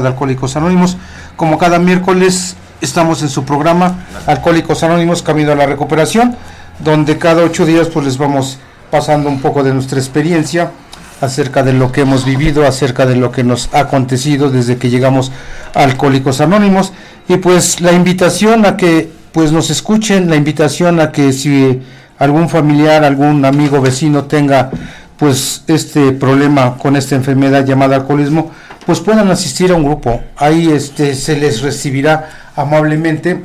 de Alcohólicos Anónimos. Como cada miércoles estamos en su programa Alcohólicos Anónimos Camino a la Recuperación, donde cada ocho días pues les vamos pasando un poco de nuestra experiencia acerca de lo que hemos vivido, acerca de lo que nos ha acontecido desde que llegamos a Alcohólicos Anónimos y pues la invitación a que pues nos escuchen, la invitación a que si algún familiar, algún amigo, vecino tenga pues este problema con esta enfermedad llamada alcoholismo, pues puedan asistir a un grupo. Ahí este se les recibirá amablemente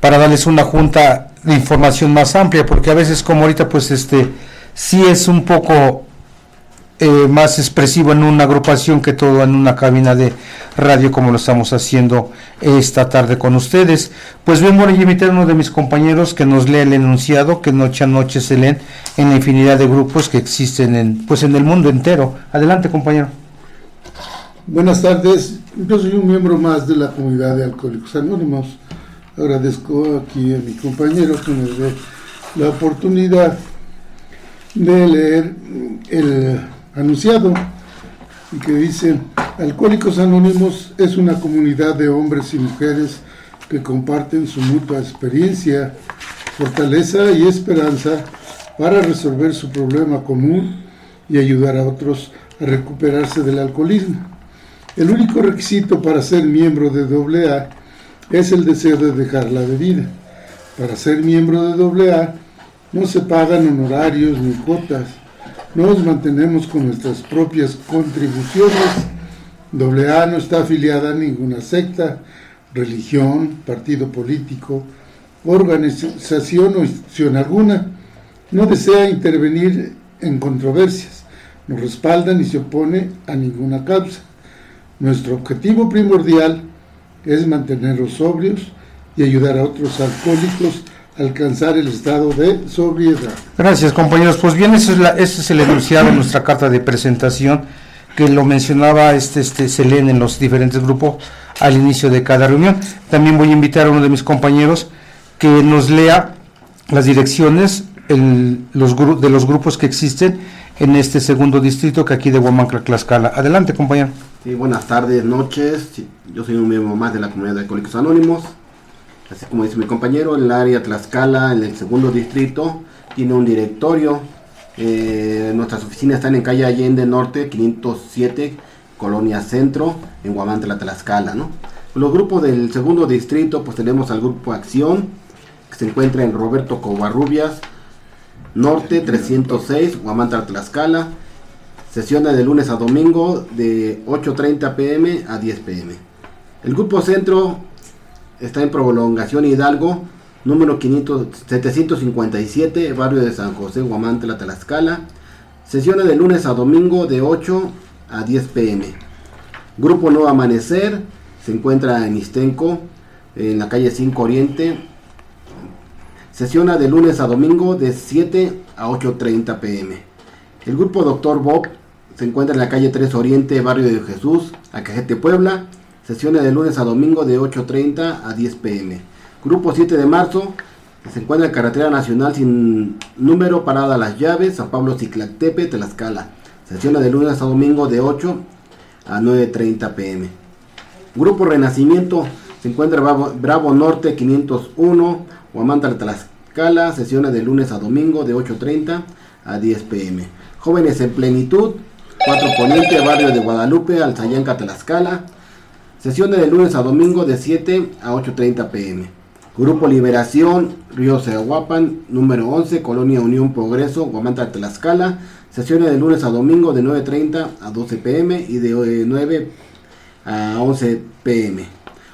para darles una junta de información más amplia, porque a veces como ahorita pues este sí es un poco eh, más expresivo en una agrupación que todo en una cabina de radio como lo estamos haciendo esta tarde con ustedes. Pues voy a invitar a uno de mis compañeros que nos lea el enunciado que noche a noche se leen en la infinidad de grupos que existen en, pues en el mundo entero. Adelante, compañero. Buenas tardes, yo soy un miembro más de la comunidad de Alcohólicos Anónimos. Agradezco aquí a mi compañero que nos dé la oportunidad de leer el anunciado que dice, Alcohólicos Anónimos es una comunidad de hombres y mujeres que comparten su mutua experiencia, fortaleza y esperanza para resolver su problema común y ayudar a otros a recuperarse del alcoholismo. El único requisito para ser miembro de AA es el deseo de dejar la bebida. Para ser miembro de AA no se pagan honorarios ni cuotas nos mantenemos con nuestras propias contribuciones. AA no está afiliada a ninguna secta, religión, partido político, organización o institución alguna. No desea intervenir en controversias, no respalda ni se opone a ninguna causa. Nuestro objetivo primordial es mantenerlos sobrios y ayudar a otros alcohólicos alcanzar el estado de sobriedad. Gracias compañeros. Pues bien, ese es, la, es el enunciado en nuestra carta de presentación que lo mencionaba, este, este se leen en los diferentes grupos al inicio de cada reunión. También voy a invitar a uno de mis compañeros que nos lea las direcciones el, los, de los grupos que existen en este segundo distrito que aquí de Huamancla, Tlaxcala. Adelante, compañero. Sí, buenas tardes, noches. Yo soy un miembro más de la comunidad de Alcohólicos Anónimos. Así como dice mi compañero, el área Tlaxcala, en el segundo distrito, tiene un directorio. Eh, nuestras oficinas están en calle Allende Norte, 507, Colonia Centro, en Guamantla, Tlaxcala. ¿no? Los grupos del segundo distrito, pues tenemos al grupo Acción, que se encuentra en Roberto Covarrubias, Norte 306, Guamantla, Tlaxcala. Sesiona de lunes a domingo de 8.30 pm a 10 pm. El grupo Centro está en prolongación Hidalgo, número 500, 757, barrio de San José, La Tlaxcala. Sesiones de lunes a domingo de 8 a 10 pm. Grupo Nuevo Amanecer se encuentra en Istenco, en la calle 5 Oriente. Sesiona de lunes a domingo de 7 a 8.30 pm. El grupo Doctor Bob se encuentra en la calle 3 Oriente, barrio de Jesús, Acajete, Puebla. Sesiones de lunes a domingo de 8.30 a 10 pm. Grupo 7 de marzo, se encuentra en carretera nacional sin número, parada Las Llaves, San Pablo Ciclatepe, Tlaxcala. Sesiones de lunes a domingo de 8 a 9.30 pm. Grupo Renacimiento, se encuentra Bravo, Norte 501, Huamantla, Tlaxcala. Sesiones de lunes a domingo de 8.30 a 10 pm. Jóvenes en plenitud, 4 Poniente, barrio de Guadalupe, Alzayanca, Tlaxcala. Sesiones de lunes a domingo de 7 a 8.30 pm. Grupo Liberación, Río Cehuapan, número 11, Colonia Unión Progreso, Guamanta, Tlaxcala. Sesiones de lunes a domingo de 9.30 a 12 pm y de 9 eh, a 11 pm.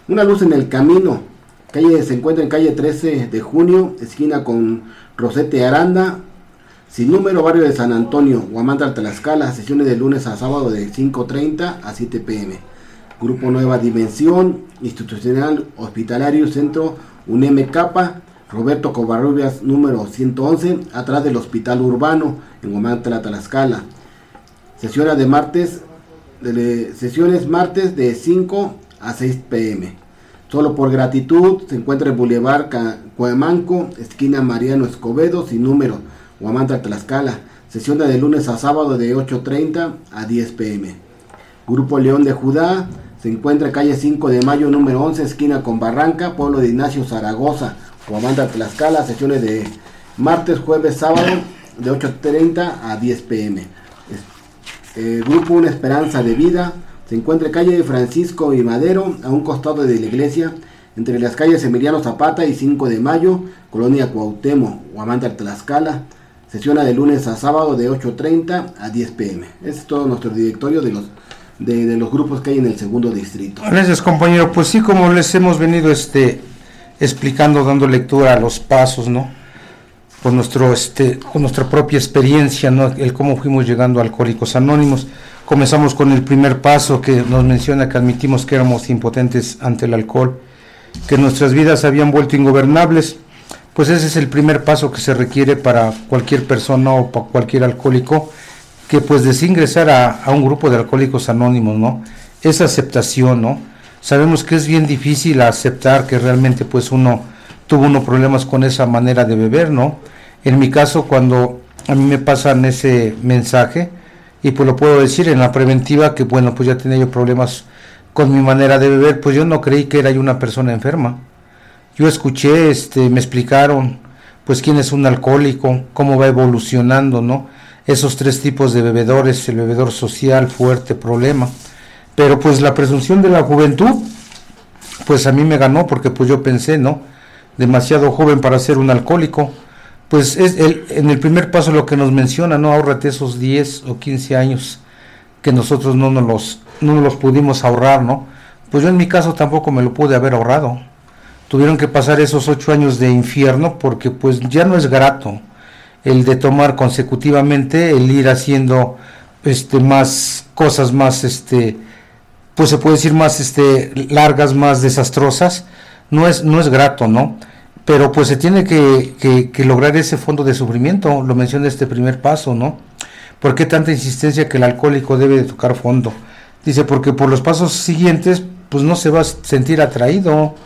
Una luz en el camino. Calle se encuentra en calle 13 de junio, esquina con Rosete Aranda, sin número, barrio de San Antonio, Guamanta, Tlaxcala. Sesiones de lunes a sábado de 5.30 a 7 pm. Grupo Nueva Dimensión, Institucional Hospitalario Centro Capa, Roberto Covarrubias número 111, atrás del Hospital Urbano en Guamantla, Tlaxcala. Sesiones de martes, de, sesiones martes de 5 a 6 pm. Solo por gratitud se encuentra el Boulevard Cuemanco, esquina Mariano Escobedo, sin número, Guamantla, Tlaxcala. Sesiones de lunes a sábado de 8.30 a 10 pm. Grupo León de Judá, Se encuentra calle 5 de mayo, número 11, esquina con Barranca, pueblo de Ignacio Zaragoza, Huamanta, Tlaxcala, sesiones de martes, jueves, sábado, de 8.30 a 10 pm. Eh, grupo Una Esperanza de Vida, se encuentra calle Francisco y Madero, a un costado de la iglesia, entre las calles Emiliano Zapata y 5 de mayo, Colonia Cuauhtémoc, Huamanta, Tlaxcala. Sesiona de lunes a sábado de 8.30 a 10 pm. Ese es todo nuestro directorio de los de, los grupos que hay en el segundo distrito. Gracias compañero, pues sí, como les hemos venido este explicando, dando lectura a los pasos, ¿no? Con, nuestro, este, con nuestra propia experiencia, ¿no? El cómo fuimos llegando a Alcohólicos Anónimos. Comenzamos con el primer paso que nos menciona que admitimos que éramos impotentes ante el alcohol, que nuestras vidas habían vuelto ingobernables. Pues ese es el primer paso que se requiere para cualquier persona o para cualquier alcohólico que pues desingresar a, a un grupo de alcohólicos anónimos, ¿no? Esa aceptación, ¿no? Sabemos que es bien difícil aceptar que realmente pues uno tuvo unos problemas con esa manera de beber, ¿no? En mi caso, cuando a mí me pasan ese mensaje, y pues lo puedo decir en la preventiva, que bueno, pues ya tenía yo problemas con mi manera de beber, pues yo no creí que era yo una persona enferma. Yo escuché, este, me explicaron, pues quién es un alcohólico, cómo va evolucionando, ¿no? esos tres tipos de bebedores, el bebedor social, fuerte, problema. Pero pues la presunción de la juventud, pues a mí me ganó porque pues yo pensé, ¿no? Demasiado joven para ser un alcohólico. Pues es el, en el primer paso lo que nos menciona, ¿no? Ahórrate esos 10 o 15 años que nosotros no nos los, no nos los pudimos ahorrar, ¿no? Pues yo en mi caso tampoco me lo pude haber ahorrado. Tuvieron que pasar esos ocho años de infierno porque pues ya no es grato el de tomar consecutivamente, el ir haciendo este más cosas más este pues se puede decir más este largas, más desastrosas, no es, no es grato, ¿no? Pero pues se tiene que, que, lograr ese fondo de sufrimiento, lo menciona este primer paso, ¿no? ¿Por qué tanta insistencia que el alcohólico debe de tocar fondo? Dice, porque por los pasos siguientes, pues no se va a sentir atraído,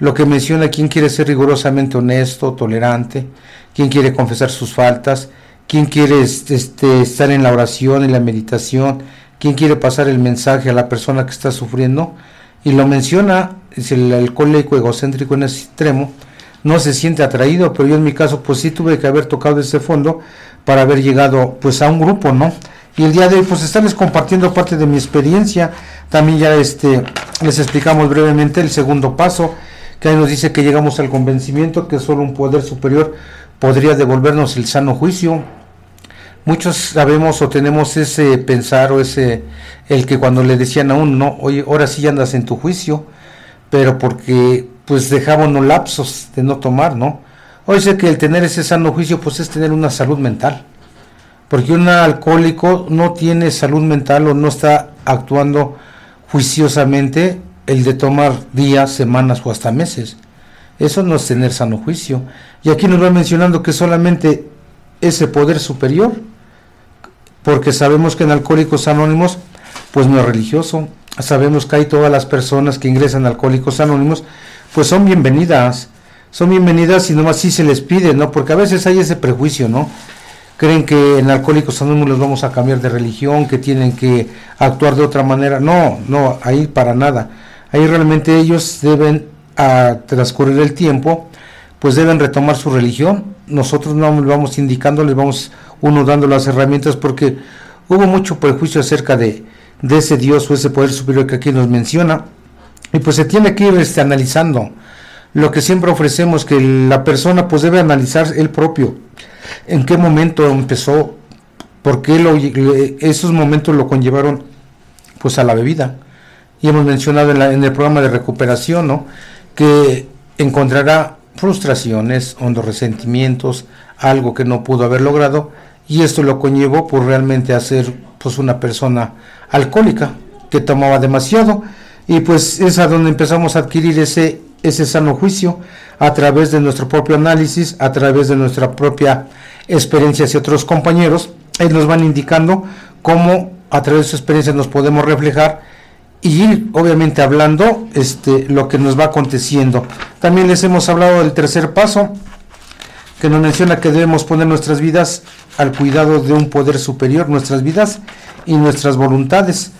lo que menciona quién quiere ser rigurosamente honesto, tolerante, quién quiere confesar sus faltas, quién quiere este, estar en la oración, en la meditación, quién quiere pasar el mensaje a la persona que está sufriendo. Y lo menciona, es el alcohólico egocéntrico en ese extremo, no se siente atraído, pero yo en mi caso pues sí tuve que haber tocado ese fondo para haber llegado pues a un grupo, ¿no? Y el día de hoy pues estarles compartiendo parte de mi experiencia, también ya este les explicamos brevemente el segundo paso, que ahí nos dice que llegamos al convencimiento que solo un poder superior podría devolvernos el sano juicio. Muchos sabemos o tenemos ese pensar o ese, el que cuando le decían a uno, no, oye, ahora sí andas en tu juicio, pero porque pues dejábamos lapsos de no tomar, ¿no? Hoy sé que el tener ese sano juicio pues es tener una salud mental, porque un alcohólico no tiene salud mental o no está actuando juiciosamente el de tomar días, semanas o hasta meses. Eso no es tener sano juicio. Y aquí nos va mencionando que solamente ese poder superior, porque sabemos que en Alcohólicos Anónimos, pues no es religioso. Sabemos que hay todas las personas que ingresan a Alcohólicos Anónimos, pues son bienvenidas. Son bienvenidas y nomás sí se les pide, ¿no? Porque a veces hay ese prejuicio, ¿no? creen que en Alcohólicos Anónimos los vamos a cambiar de religión, que tienen que actuar de otra manera. No, no, ahí para nada. Ahí realmente ellos deben, a transcurrir el tiempo, pues deben retomar su religión. Nosotros no les vamos indicando, les vamos uno dando las herramientas porque hubo mucho prejuicio acerca de, de ese Dios o ese poder superior que aquí nos menciona. Y pues se tiene que ir este, analizando lo que siempre ofrecemos, que la persona pues debe analizar el propio, en qué momento empezó, por qué esos momentos lo conllevaron pues a la bebida y hemos mencionado en, el programa de recuperación, ¿no? que encontrará frustraciones, hondos resentimientos, algo que no pudo haber logrado, y esto lo conllevó por realmente a ser pues una persona alcohólica que tomaba demasiado y pues es a donde empezamos a adquirir ese ese sano juicio a través de nuestro propio análisis, a través de nuestra propia experiencia hacia otros compañeros, ellos nos van indicando cómo a través de su experiencia nos podemos reflejar y ir obviamente hablando este, lo que nos va aconteciendo. También les hemos hablado del tercer paso, que nos menciona que debemos poner nuestras vidas al cuidado de un poder superior, nuestras vidas y nuestras voluntades,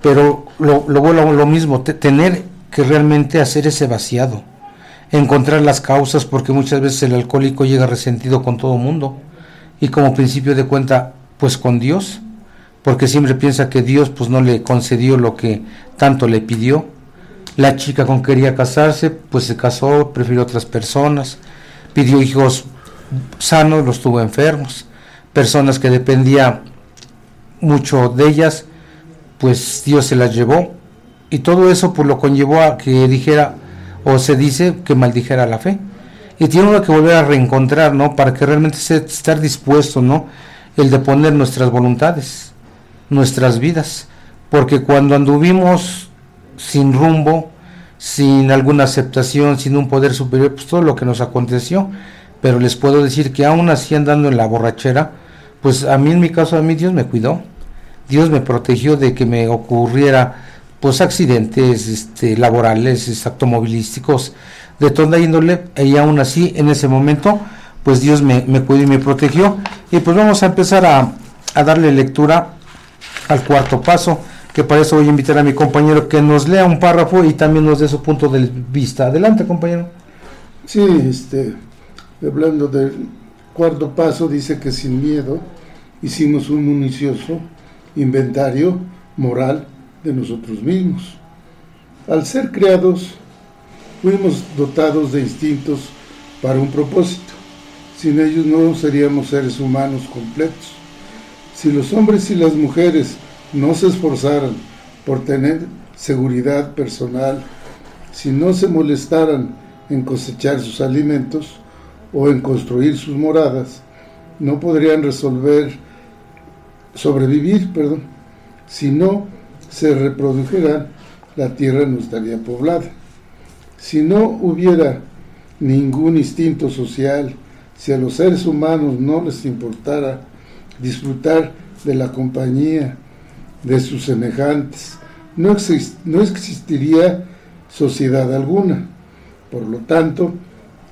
Pero lo, lo, lo mismo, tener que realmente hacer ese vaciado, encontrar las causas, porque muchas veces el alcohólico llega resentido con todo mundo y como principio de cuenta, pues con Dios, porque siempre piensa que Dios pues no le concedió lo que tanto le pidió. La chica con que quería casarse, pues se casó, prefirió otras personas, pidió hijos sanos, los tuvo enfermos, personas que dependía mucho de ellas, pues Dios se las llevó. Y todo eso pues lo conllevó a que dijera o se dice que maldijera la fe. Y tiene uno que volver a reencontrar no para que realmente se, estar dispuesto no el de poner nuestras voluntades nuestras vidas porque cuando anduvimos sin rumbo sin alguna aceptación sin un poder superior pues todo lo que nos aconteció. Pero les puedo decir que aún así andando en la borrachera pues a mí en mi caso a mí Dios me cuidó. Dios me protegió de que me ocurriera pues accidentes este, laborales, automovilísticos, de toda índole, y aún así en ese momento pues Dios me, me cuidó y me protegió. Y pues vamos a empezar a, a darle lectura al cuarto paso, que para eso voy a invitar a mi compañero que nos lea un párrafo y también nos dé su punto de vista. Adelante, compañero. Sí, este, hablando del cuarto paso, dice que sin miedo hicimos un municioso inventario moral de nosotros mismos. Al ser creados, fuimos dotados de instintos para un propósito. Sin ellos no seríamos seres humanos completos. Si los hombres y las mujeres no se esforzaran por tener seguridad personal, si no se molestaran en cosechar sus alimentos o en construir sus moradas, no podrían resolver, sobrevivir, perdón, si no se reprodujera, la tierra no estaría poblada. Si no hubiera ningún instinto social, si a los seres humanos no les importara disfrutar de la compañía de sus semejantes, no, no existiría sociedad alguna. Por lo tanto,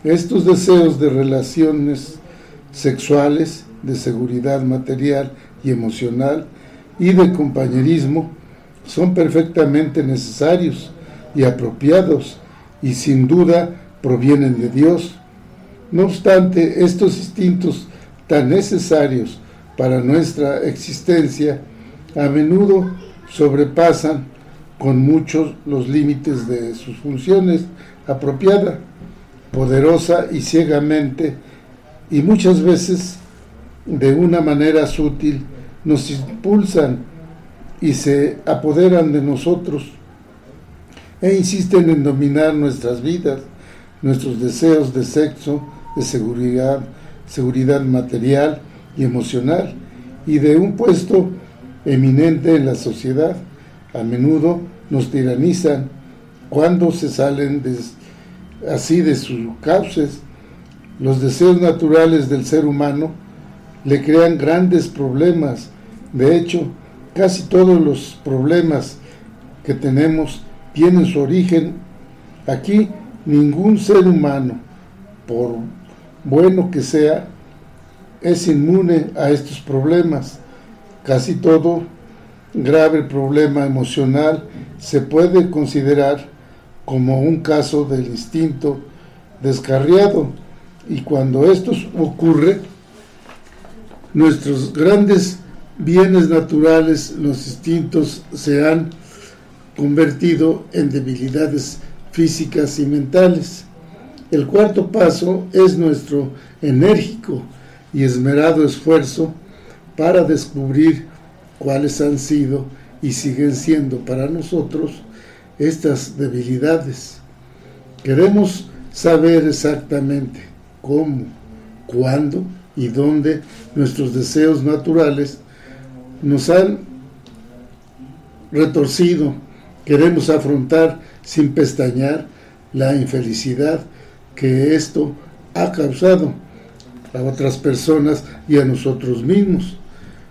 estos deseos de relaciones sexuales, de seguridad material y emocional y de compañerismo son perfectamente necesarios y apropiados y sin duda provienen de Dios. No obstante, estos instintos tan necesarios para nuestra existencia a menudo sobrepasan con muchos los límites de sus funciones apropiada, poderosa y ciegamente, y muchas veces de una manera sutil nos impulsan y se apoderan de nosotros e insisten en dominar nuestras vidas, nuestros deseos de sexo, de seguridad, seguridad material y emocional y de un puesto eminente en la sociedad. A menudo nos tiranizan cuando se salen así de sus cauces. Los deseos naturales del ser humano le crean grandes problemas. De hecho, Casi todos los problemas que tenemos tienen su origen aquí. Ningún ser humano, por bueno que sea, es inmune a estos problemas. Casi todo grave problema emocional se puede considerar como un caso del instinto descarriado y cuando esto ocurre, nuestros grandes bienes naturales, los instintos se han convertido en debilidades físicas y mentales. El cuarto paso es nuestro enérgico y esmerado esfuerzo para descubrir cuáles han sido y siguen siendo para nosotros estas debilidades. Queremos saber exactamente cómo, cuándo y dónde nuestros deseos naturales nos han retorcido, queremos afrontar sin pestañear la infelicidad que esto ha causado a otras personas y a nosotros mismos.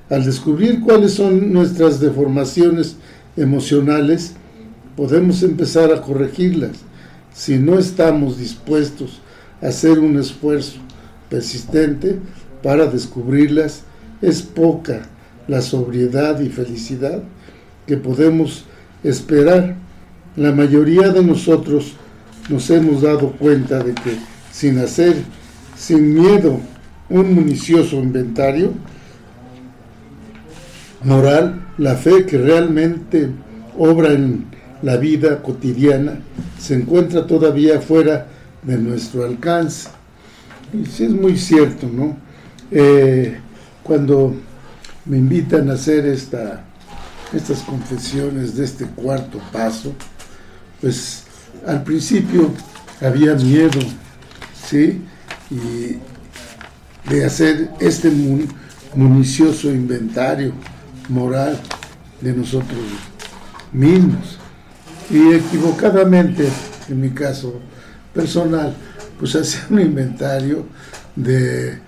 Al descubrir cuáles son nuestras deformaciones emocionales, podemos empezar a corregirlas. Si no estamos dispuestos a hacer un esfuerzo persistente para descubrirlas, es poca la sobriedad y felicidad que podemos esperar. La mayoría de nosotros nos hemos dado cuenta de que sin hacer, sin miedo, un municioso inventario moral, la fe que realmente obra en la vida cotidiana se encuentra todavía fuera de nuestro alcance. Y sí es muy cierto, ¿no? Eh, cuando me invitan a hacer esta, estas confesiones de este cuarto paso, pues al principio había miedo, ¿sí? Y de hacer este municioso inventario moral de nosotros mismos. Y equivocadamente, en mi caso personal, pues hacía un inventario de,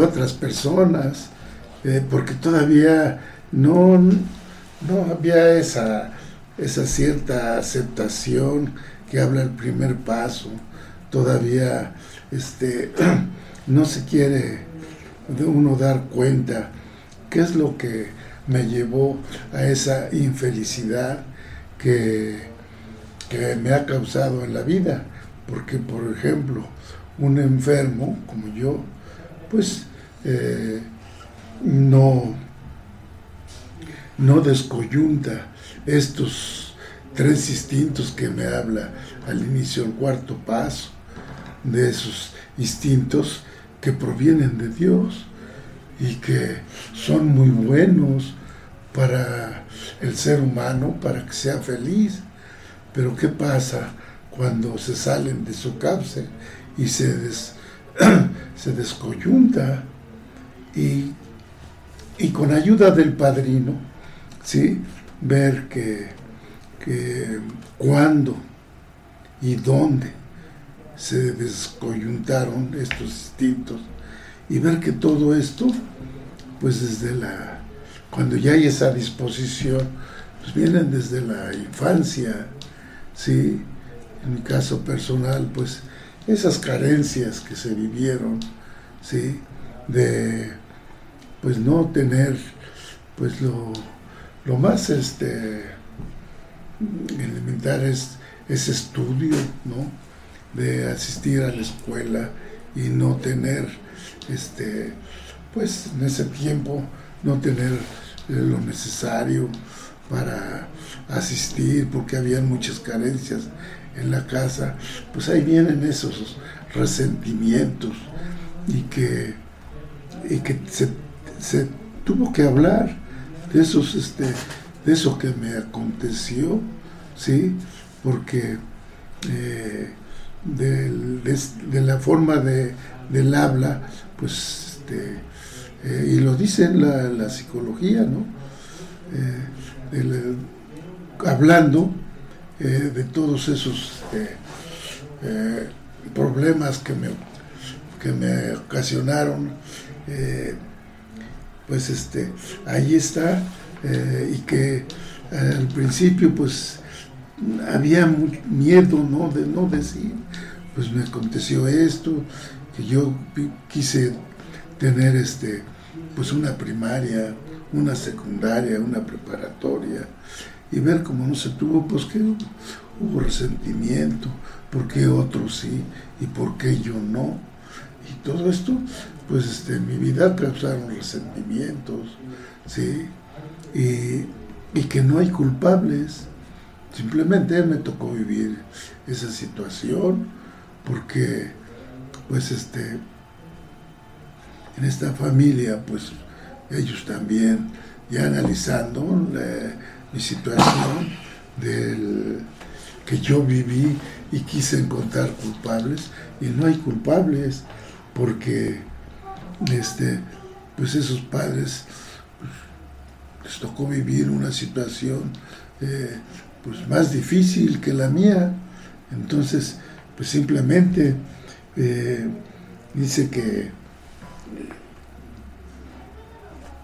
otras personas, eh, porque todavía no, no había esa, esa cierta aceptación que habla el primer paso, todavía este, no se quiere uno dar cuenta qué es lo que me llevó a esa infelicidad que, que me ha causado en la vida. Porque, por ejemplo, un enfermo como yo, pues eh, no, no descoyunta estos tres instintos que me habla al inicio del cuarto paso, de esos instintos que provienen de Dios y que son muy buenos para el ser humano, para que sea feliz. Pero ¿qué pasa cuando se salen de su cárcel y se, se descoyunta? Y, y, con ayuda del padrino, ¿sí? ver que, que cuándo y dónde se descoyuntaron estos instintos y ver que todo esto, pues desde la, cuando ya hay esa disposición, pues vienen desde la infancia, ¿sí? En mi caso personal, pues esas carencias que se vivieron, ¿sí? De, pues no tener, pues lo, lo más, este, elemental es ese estudio, ¿no? De asistir a la escuela y no tener este, pues en ese tiempo no tener eh, lo necesario para asistir porque había muchas carencias en la casa, pues ahí vienen esos resentimientos y que, y que se, tuvo que hablar de esos este de eso que me aconteció sí porque eh, de, la forma de, del habla pues, este, eh, y lo dice la, psicología, ¿no? Eh, hablando eh, de todos esos este, problemas que me, que me ocasionaron, pues este, ahí está, y que al principio pues había miedo, ¿no? De no decir, pues me aconteció esto, que yo quise tener este pues una primaria, una secundaria, una preparatoria y ver cómo no se tuvo, pues que hubo, resentimiento, por qué otros sí y por qué yo no. Y todo esto, pues este, en mi vida causaron resentimientos, ¿sí? Y, y que no hay culpables. Simplemente me tocó vivir esa situación porque pues este, en esta familia, pues ellos también, ya analizando mi situación del que yo viví y quise encontrar culpables, y no hay culpables, porque este, pues esos padres pues, les tocó vivir una situación eh, pues más difícil que la mía. Entonces, pues simplemente eh, dice que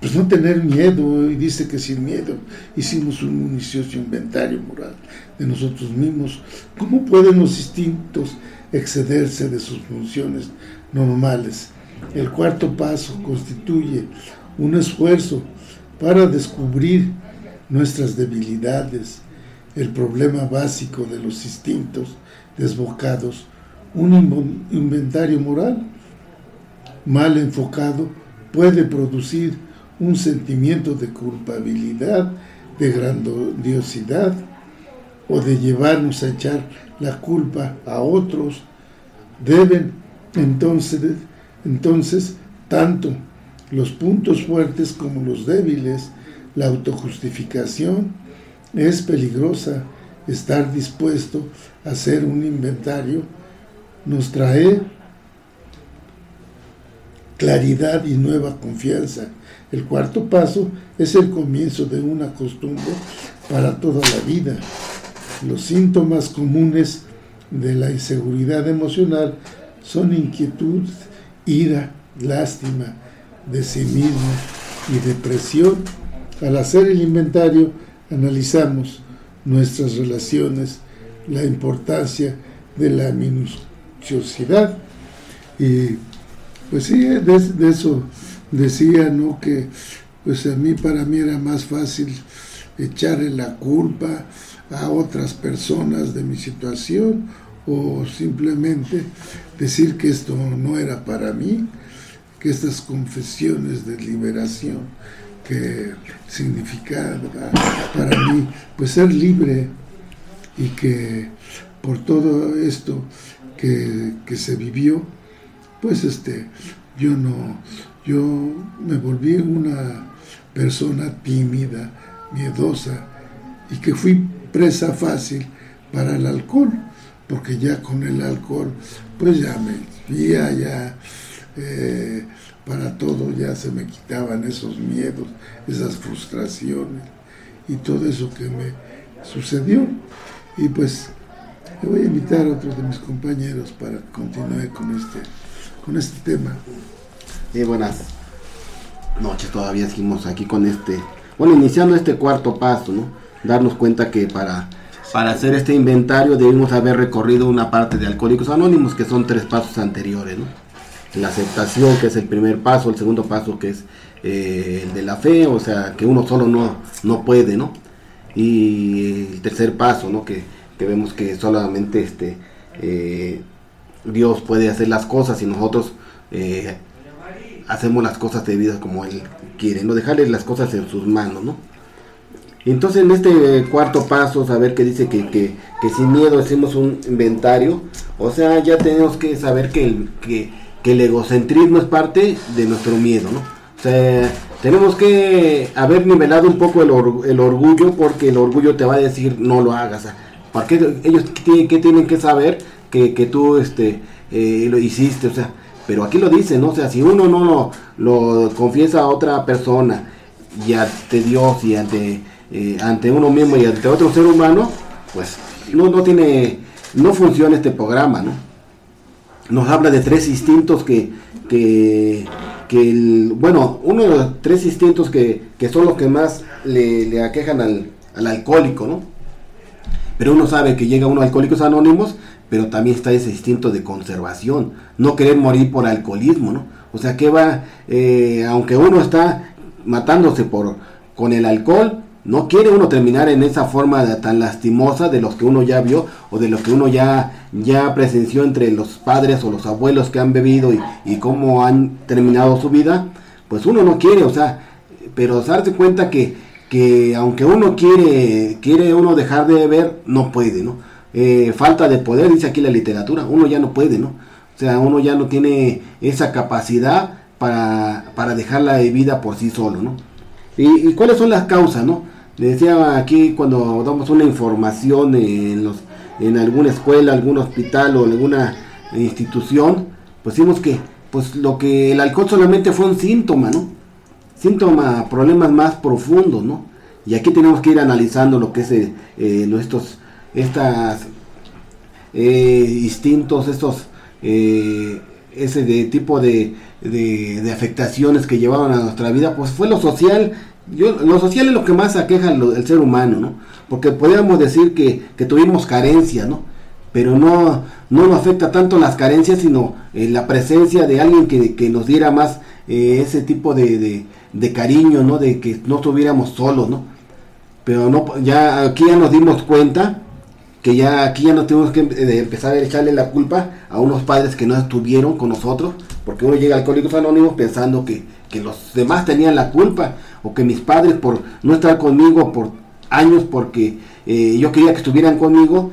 pues no tener miedo y dice que sin miedo hicimos un municioso inventario moral de nosotros mismos. ¿Cómo pueden los instintos excederse de sus funciones normales? El cuarto paso constituye un esfuerzo para descubrir nuestras debilidades, el problema básico de los instintos desbocados, un inventario moral mal enfocado puede producir un sentimiento de culpabilidad, de grandiosidad o de llevarnos a echar la culpa a otros. Deben entonces, entonces tanto los puntos fuertes como los débiles, la autojustificación es peligrosa. Estar dispuesto a hacer un inventario nos trae claridad y nueva confianza. El cuarto paso es el comienzo de una costumbre para toda la vida. Los síntomas comunes de la inseguridad emocional son inquietud, ira, lástima de sí mismo y depresión. Al hacer el inventario analizamos nuestras relaciones, la importancia de la minuciosidad y pues sí, de, eso decía, ¿no? Que pues a mí, para mí era más fácil echarle la culpa a otras personas de mi situación o simplemente decir que esto no era para mí, que estas confesiones de liberación que significaba para mí pues ser libre y que por todo esto que, que se vivió, pues este, yo no, yo me volví una persona tímida, miedosa y que fui presa fácil para el alcohol, porque ya con el alcohol, pues ya me vía, ya eh, para todo ya se me quitaban esos miedos, esas frustraciones y todo eso que me sucedió. Y pues le voy a invitar a otros de mis compañeros para que continúe con este con este tema. y buenas noches, todavía seguimos aquí con este, bueno, iniciando este cuarto paso, ¿no? Darnos cuenta que para, para hacer este inventario debemos haber recorrido una parte de Alcohólicos Anónimos, que son tres pasos anteriores, ¿no? La aceptación, que es el primer paso, el segundo paso, que es eh, el de la fe, o sea, que uno solo no, no puede, ¿no? Y el tercer paso, ¿no? Que, que vemos que solamente este... Eh, Dios puede hacer las cosas y nosotros eh, hacemos las cosas debidas como Él quiere, no dejarle las cosas en sus manos, ¿no? Entonces en este cuarto paso, saber que dice que, que, sin miedo hacemos un inventario, o sea, ya tenemos que saber que que, el egocentrismo es parte de nuestro miedo, ¿no? O sea, tenemos que haber nivelado un poco el, el orgullo, porque el orgullo te va a decir no lo hagas. Porque ellos ¿qué tienen que saber que, que tú este, eh, lo hiciste, o sea, pero aquí lo dice, ¿no? O sea, si uno no lo, lo confiesa a otra persona y ante Dios y ante, eh, ante uno mismo y ante otro ser humano, pues no, no tiene, no funciona este programa, ¿no? Nos habla de tres instintos que, que, que el, bueno, uno de los tres instintos que, que son los que más le, aquejan al, al alcohólico, ¿no? Pero uno sabe que llega uno a Alcohólicos Anónimos pero también está ese instinto de conservación, no querer morir por alcoholismo, ¿no? O sea que va, eh, aunque uno está matándose por con el alcohol, no quiere uno terminar en esa forma tan lastimosa de los que uno ya vio o de lo que uno ya, ya presenció entre los padres o los abuelos que han bebido y, y cómo han terminado su vida, pues uno no quiere, o sea, pero darse cuenta que, que aunque uno quiere, quiere uno dejar de beber, no puede, ¿no? Eh, falta de poder, dice aquí la literatura, uno ya no puede, ¿no? O sea, uno ya no tiene esa capacidad para, para dejarla de vida por sí solo, ¿no? ¿Y, cuáles son las causas, no? Le decía aquí cuando damos una información en, los, en alguna escuela, algún hospital o alguna institución, pues decimos que pues lo que el alcohol solamente fue un síntoma, ¿no? Síntoma, problemas más profundos, ¿no? Y aquí tenemos que ir analizando lo que es eh, nuestros estas eh, instintos, estos eh, ese de tipo de, de, afectaciones que llevaban a nuestra vida, pues fue lo social. Yo, lo social es lo que más aqueja el ser humano, ¿no? Porque podríamos decir que, que tuvimos carencias, ¿no? Pero no, no nos afecta tanto las carencias, sino eh, la presencia de alguien que, que nos diera más ese tipo de, de, cariño, ¿no? De que no estuviéramos solos, ¿no? pero no, ya aquí ya nos dimos cuenta que ya aquí ya no tenemos que eh, empezar a echarle la culpa a unos padres que no estuvieron con nosotros, porque uno llega a Alcohólicos Anónimos pensando que, que los demás tenían la culpa, o que mis padres por no estar conmigo por años porque eh, yo quería que estuvieran conmigo,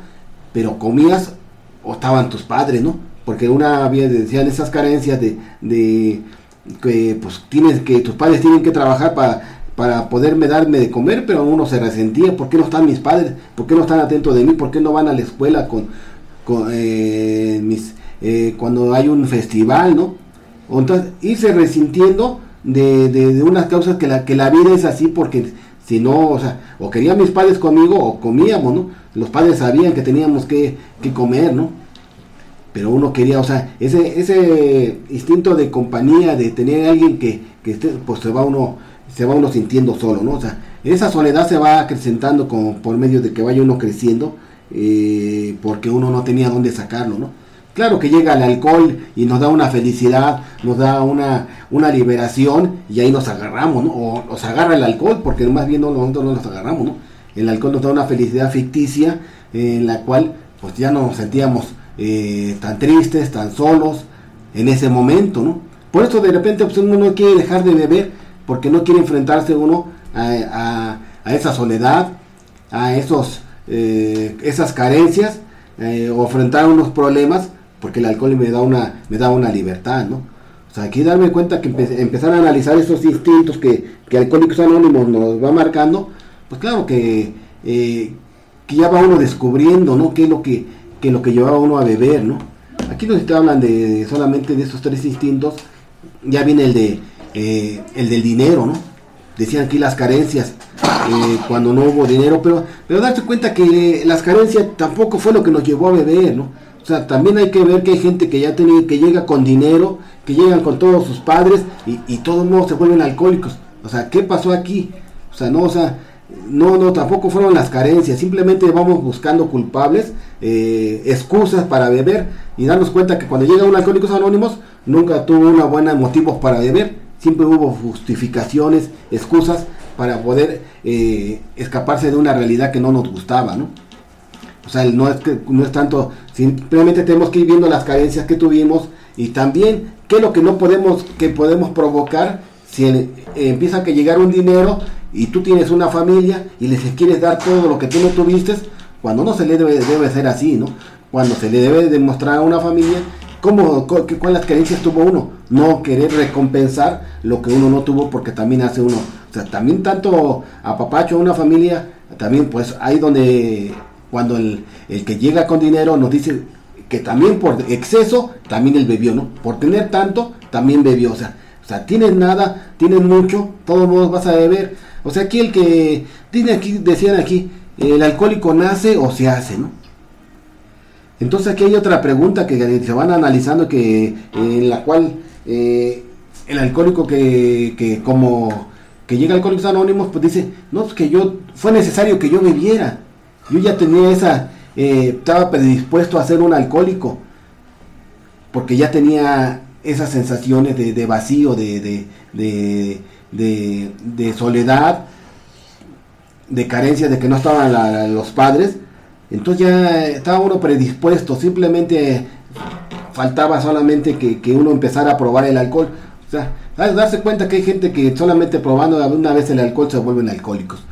pero comías o estaban tus padres, ¿no? Porque una había decían esas carencias de, de que pues tienes que tus padres tienen que trabajar para para poderme darme de comer, pero uno se resentía, ¿por qué no están mis padres? ¿Por qué no están atentos de mí? ¿Por qué no van a la escuela con, con eh, mis, eh, cuando hay un festival, ¿no? Entonces, irse resintiendo de, de, unas causas que la, que la vida es así, porque si no, o sea, o querían mis padres conmigo o comíamos, ¿no? Los padres sabían que teníamos que, que comer, ¿no? Pero uno quería, o sea, ese, ese instinto de compañía, de tener a alguien que, que esté, pues se va uno se va uno sintiendo solo, ¿no? O sea, esa soledad se va acrecentando como por medio de que vaya uno creciendo, eh, porque uno no tenía dónde sacarlo, ¿no? Claro que llega el alcohol y nos da una felicidad, nos da una, una liberación y ahí nos agarramos, ¿no? O nos agarra el alcohol, porque más bien no, nosotros no nos agarramos, ¿no? El alcohol nos da una felicidad ficticia en la cual pues ya no nos sentíamos eh, tan tristes, tan solos en ese momento, ¿no? Por eso de repente pues, uno no quiere dejar de beber porque no quiere enfrentarse uno a, esa soledad, a esos, eh, esas carencias, eh, o enfrentar unos problemas, porque el alcohol me da una, me da una libertad, ¿no? O sea, aquí darme cuenta que empezar a analizar esos instintos que, que Alcohólicos Anónimos nos va marcando, pues claro que, eh, que ya va uno descubriendo, ¿no? ¿Qué es lo que, que lo que llevaba uno a beber, ¿no? Aquí no se te hablan de, solamente de esos tres instintos, ya viene el de eh, el del dinero, ¿no? Decían aquí las carencias, eh, cuando no hubo dinero, pero, pero darse cuenta que las carencias tampoco fue lo que nos llevó a beber, ¿no? O sea, también hay que ver que hay gente que ya tiene, que llega con dinero, que llegan con todos sus padres y, y todos modos se vuelven alcohólicos. O sea, ¿qué pasó aquí? O sea, no, o sea, no, no, tampoco fueron las carencias, simplemente vamos buscando culpables, eh, excusas para beber y darnos cuenta que cuando llega un Alcohólicos Anónimos nunca tuvo una buena motivos para beber siempre hubo justificaciones, excusas para poder eh, escaparse de una realidad que no nos gustaba, ¿no? O sea, no es, que, no es tanto, simplemente tenemos que ir viendo las carencias que tuvimos y también qué es lo que no podemos, que podemos provocar si empieza a llegar un dinero y tú tienes una familia y les quieres dar todo lo que tú no tuviste, cuando no se le debe, debe ser así, ¿no? Cuando se le debe demostrar a una familia ¿Cómo, ¿Cuáles carencias tuvo uno? No querer recompensar lo que uno no tuvo porque también hace uno. O sea, también tanto a papacho, a una familia, también pues ahí donde cuando el, que llega con dinero nos dice que también por exceso, también él bebió, ¿no? Por tener tanto, también bebió. O sea, o sea tienes nada, tienes mucho, todos modos vas a beber. O sea, aquí el que, tiene aquí, decían aquí, el alcohólico nace o se hace, ¿no? Entonces aquí hay otra pregunta que se van analizando que en la cual eh, el alcohólico que, que como que llega Alcohólicos Anónimos pues dice, no, es que yo, fue necesario que yo bebiera. Yo ya tenía esa, eh, estaba predispuesto a ser un alcohólico, porque ya tenía esas sensaciones de, vacío, de, de, de, soledad, de carencia, de que no estaban los padres, entonces ya estaba uno predispuesto, simplemente faltaba solamente que, uno empezara a probar el alcohol. O sea, darse cuenta que hay gente que solamente probando una vez el alcohol se vuelven alcohólicos.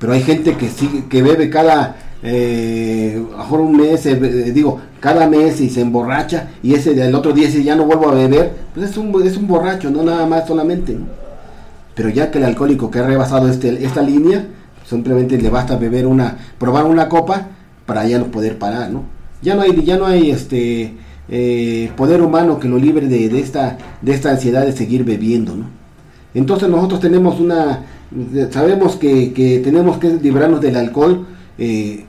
Pero hay gente que sigue, que bebe cada, eh, mejor un mes, eh, digo, cada mes y se emborracha y ese del otro día dice ya no vuelvo a beber. Pues es un, es un borracho, no nada más solamente. Pero ya que el alcohólico que ha rebasado este, esta línea, simplemente le basta beber una, probar una copa para ya no poder parar, ¿no? Ya no hay, ya no hay este eh, poder humano que lo libre de, esta, de esta ansiedad de seguir bebiendo, ¿no? Entonces nosotros tenemos una, sabemos que, tenemos que librarnos del alcohol eh,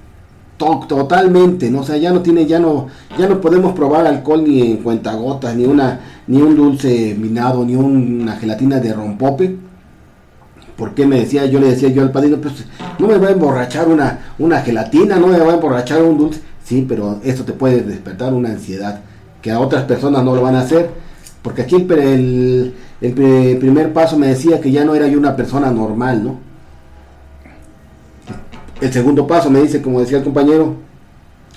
totalmente, ¿no? O sea, ya no tiene, ya no, ya no podemos probar alcohol ni en cuentagotas, ni una, ni un dulce minado, ni una gelatina de rompope porque me decía, yo le decía yo al padrino, pues no me va a emborrachar una, una gelatina, no me va a emborrachar un dulce. Sí, pero esto te puede despertar una ansiedad que a otras personas no lo van a hacer. Porque aquí el, el, primer paso me decía que ya no era yo una persona normal, ¿no? el segundo paso, me dice, como decía el compañero,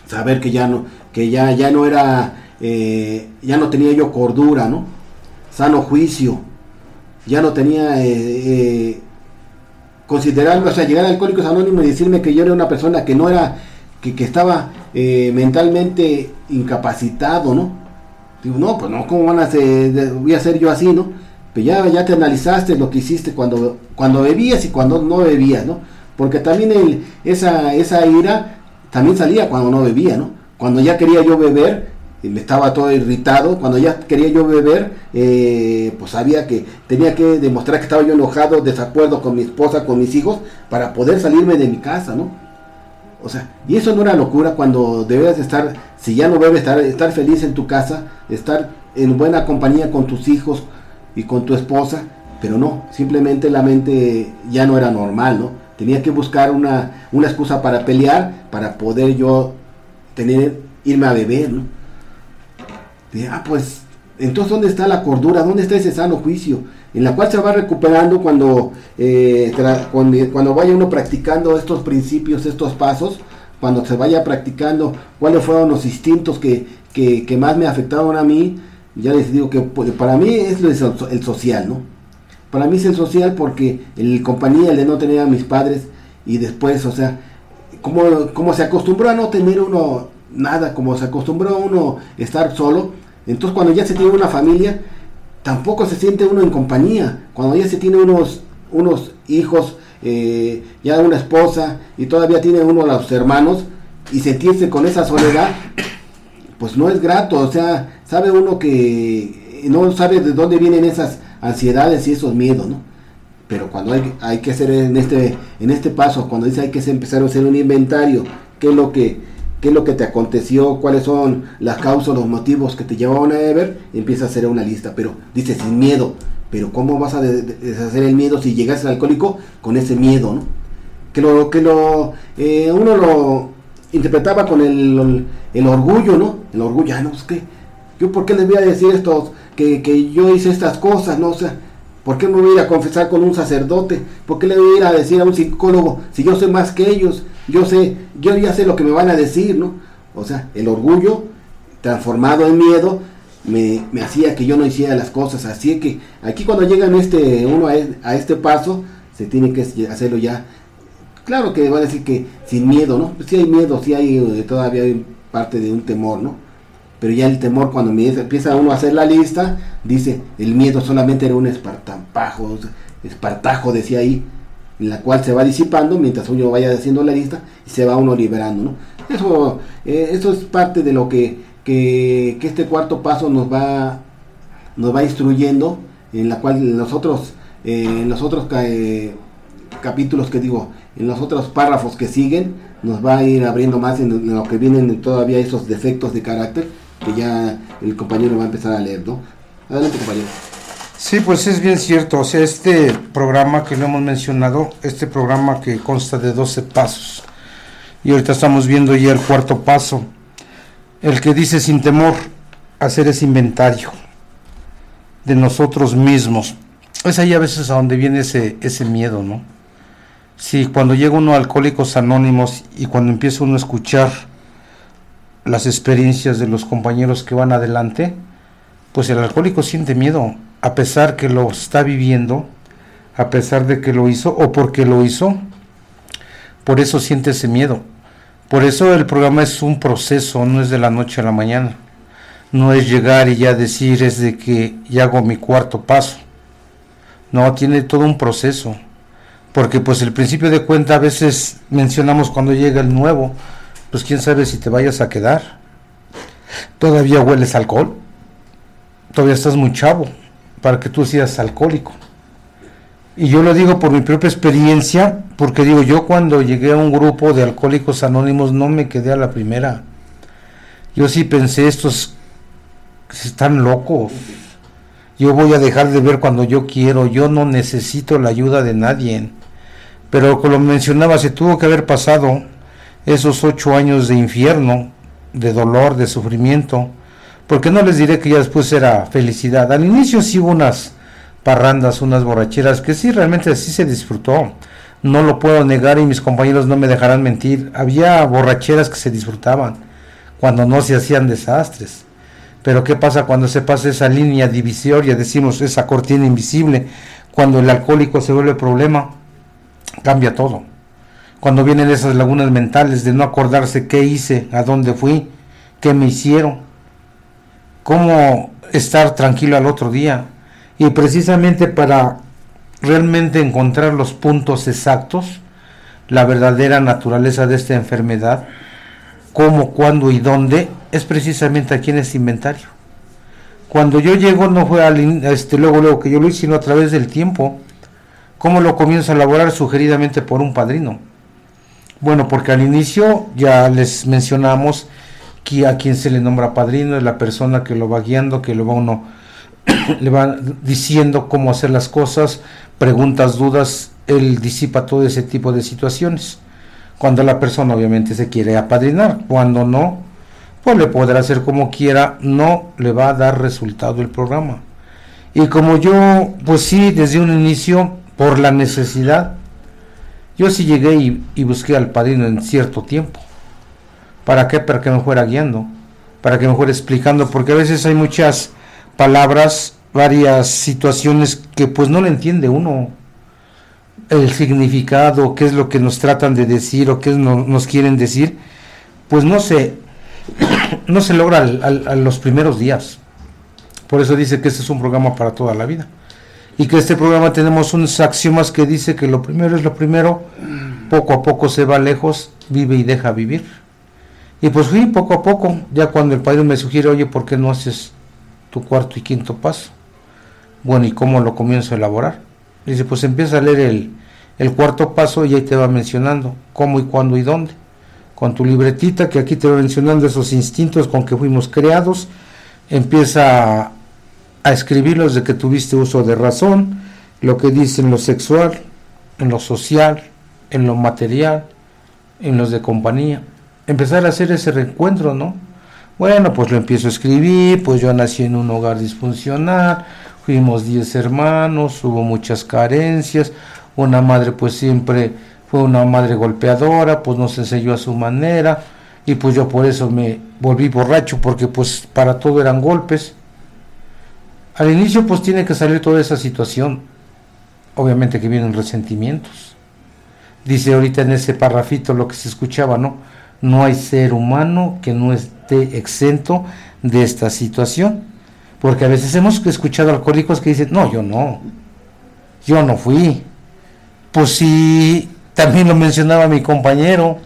saber que ya no, que ya, ya no era, eh, ya no tenía yo cordura, ¿no? Sano juicio, ya no tenía eh, eh, considerarme, o sea, llegar a Alcohólicos Anónimos y decirme que yo era una persona que no era, que, que estaba eh, mentalmente incapacitado, ¿no? Digo, no, pues no, ¿cómo van a ser, voy a ser yo así, ¿no? Pero ya, ya te analizaste lo que hiciste cuando, cuando bebías y cuando no bebías, ¿no? Porque también el, esa, esa ira también salía cuando no bebía, ¿no? Cuando ya quería yo beber, me estaba todo irritado. Cuando ya quería yo beber, eh, pues sabía que tenía que demostrar que estaba yo enojado, desacuerdo con mi esposa, con mis hijos, para poder salirme de mi casa, ¿no? O sea, y eso no era locura cuando debes estar, si ya no bebes, estar, feliz en tu casa, estar en buena compañía con tus hijos y con tu esposa, pero no, simplemente la mente ya no era normal, ¿no? Tenía que buscar una, una excusa para pelear, para poder yo tener, irme a beber, ¿no? ah, pues, entonces, ¿dónde está la cordura? ¿Dónde está ese sano juicio? En la cual se va recuperando cuando, eh, cuando, cuando, vaya uno practicando estos principios, estos pasos, cuando se vaya practicando cuáles fueron los instintos que, que, que más me afectaron a mí, ya les digo que pues, para mí es el social, ¿no? Para mí es el social porque el compañía, el de no tener a mis padres y después, o sea, como, como se acostumbró a no tener uno nada, como se acostumbró a uno estar solo, entonces cuando ya se tiene una familia, tampoco se siente uno en compañía. Cuando ya se tiene unos, unos hijos, eh, ya una esposa y todavía tiene uno los hermanos y sentirse con esa soledad, pues no es grato. O sea, sabe uno que no sabe de dónde vienen esas ansiedades y esos miedos, ¿no? Pero cuando hay, hay que hacer en este, en este paso, cuando dice hay que empezar a hacer un inventario, qué es lo que qué es lo que te aconteció, cuáles son las causas, los motivos que te llevaban a beber, empieza a hacer una lista, pero dice sin miedo, pero ¿cómo vas a deshacer el miedo si llegas al alcohólico con ese miedo, ¿no? Que lo, que lo, eh, uno lo interpretaba con el, el, orgullo, ¿no? El orgullo, ah, no, es que, yo por qué les voy a decir esto, que, que yo hice estas cosas, ¿no? O sea, ¿Por qué me voy a ir a confesar con un sacerdote? ¿Por qué le voy a ir a decir a un psicólogo si yo sé más que ellos? Yo sé, yo ya sé lo que me van a decir, ¿no? O sea, el orgullo transformado en miedo me, hacía que yo no hiciera las cosas. Así que aquí cuando llegan este, uno a, este paso, se tiene que hacerlo ya. Claro que va a decir que sin miedo, ¿no? Si hay miedo, si hay eh, todavía hay parte de un temor, ¿no? pero ya el temor cuando empieza uno a hacer la lista, dice, el miedo solamente era un espartajo, espartajo decía ahí, la cual se va disipando mientras uno vaya haciendo la lista y se va uno liberando, ¿no? Eso, eh, eso es parte de lo que, que, este cuarto paso nos va, nos va instruyendo, en la cual los otros, eh, en los otros eh, capítulos que digo, en los otros párrafos que siguen, nos va a ir abriendo más en lo que vienen todavía esos defectos de carácter que ya el compañero va a empezar a leer, ¿no? Adelante, compañero. Sí, pues es bien cierto. O sea, este programa que lo hemos mencionado, este programa que consta de 12 pasos, y ahorita estamos viendo ya el cuarto paso, el que dice sin temor hacer ese inventario de nosotros mismos. Es ahí a veces a donde viene ese, ese miedo, ¿no? Sí, cuando llega uno a Alcohólicos Anónimos y cuando empieza uno a escuchar las experiencias de los compañeros que van adelante, pues el alcohólico siente miedo, a pesar que lo está viviendo, a pesar de que lo hizo o porque lo hizo, por eso siente ese miedo. Por eso el programa es un proceso, no es de la noche a la mañana. No es llegar y ya decir es de que ya hago mi cuarto paso. No, tiene todo un proceso. Porque pues el principio de cuenta a veces mencionamos cuando llega el nuevo, pues quién sabe si te vayas a quedar. Todavía hueles alcohol. Todavía estás muy chavo para que tú seas alcohólico. Y yo lo digo por mi propia experiencia, porque digo, yo cuando llegué a un grupo de alcohólicos anónimos no me quedé a la primera. Yo sí pensé, estos están locos. Yo voy a dejar de ver cuando yo quiero, yo no necesito la ayuda de nadie. Pero como mencionaba, se tuvo que haber pasado esos ocho años de infierno, de dolor, de sufrimiento, porque no les diré que ya después era felicidad. Al inicio sí hubo unas parrandas, unas borracheras, que sí realmente sí se disfrutó. no lo puedo negar y mis compañeros no me dejarán mentir. Había borracheras que se disfrutaban cuando no se hacían desastres. Pero ¿qué pasa cuando se pasa esa línea divisoria, decimos esa cortina invisible, cuando el alcohólico se vuelve problema? Cambia todo. Cuando vienen esas lagunas mentales de no acordarse qué hice, a dónde fui, qué me hicieron, cómo estar tranquilo al otro día. Y precisamente para realmente encontrar los puntos exactos, la verdadera naturaleza de esta enfermedad, cómo, cuándo y dónde, es precisamente aquí en este inventario. Cuando yo llego no fue al, este, luego, luego que yo lo hice, sino a través del tiempo. ¿Cómo lo comienzo a elaborar? Sugeridamente por un padrino. Bueno, porque al inicio ya les mencionamos a quien se le nombra padrino es la persona que lo va guiando, que lo va uno, le va diciendo cómo hacer las cosas, preguntas, dudas, él disipa todo ese tipo de situaciones cuando la persona obviamente se quiere apadrinar, cuando no, pues le podrá hacer como quiera, no le va a dar resultado el programa. Y como yo, pues sí, desde un inicio, por la necesidad, yo sí llegué y, y busqué al padrino en cierto tiempo. ¿Para qué? Para que me fuera guiando, para que me fuera explicando, porque a veces hay muchas palabras, varias situaciones que pues no le entiende uno el significado, qué es lo que nos tratan de decir o qué nos quieren decir, pues no se, no se logra a los primeros días. Por eso dice que este es un programa para toda la vida. Y que este programa tenemos unos axiomas que dice que lo primero es lo primero, poco a poco se va lejos, vive y deja vivir. Y pues fui poco a poco, ya cuando el padre me sugiere, oye, ¿por qué no haces tu cuarto y quinto paso? Bueno, ¿y cómo lo comienzo a elaborar? Dice, pues empieza a leer el, el cuarto paso y ahí te va mencionando cómo y cuándo y dónde. Con tu libretita que aquí te va mencionando esos instintos con que fuimos creados, empieza a, a escribirlos de que tuviste uso de razón, lo que dice en lo sexual, en lo social, en lo material, en los de compañía. Empezar a hacer ese reencuentro, ¿no? Bueno, pues lo empiezo a escribir, pues yo nací en un hogar disfuncional, fuimos 10 hermanos, hubo muchas carencias, una madre pues siempre fue una madre golpeadora, pues nos enseñó a su manera y pues yo por eso me volví borracho porque pues para todo eran golpes. Al inicio pues tiene que salir toda esa situación, obviamente que vienen resentimientos. Dice ahorita en ese parrafito lo que se escuchaba, ¿no? No hay ser humano que no esté exento de esta situación. Porque a veces hemos escuchado alcohólicos que dicen, no, yo no, yo no fui, pues sí, también lo mencionaba mi compañero,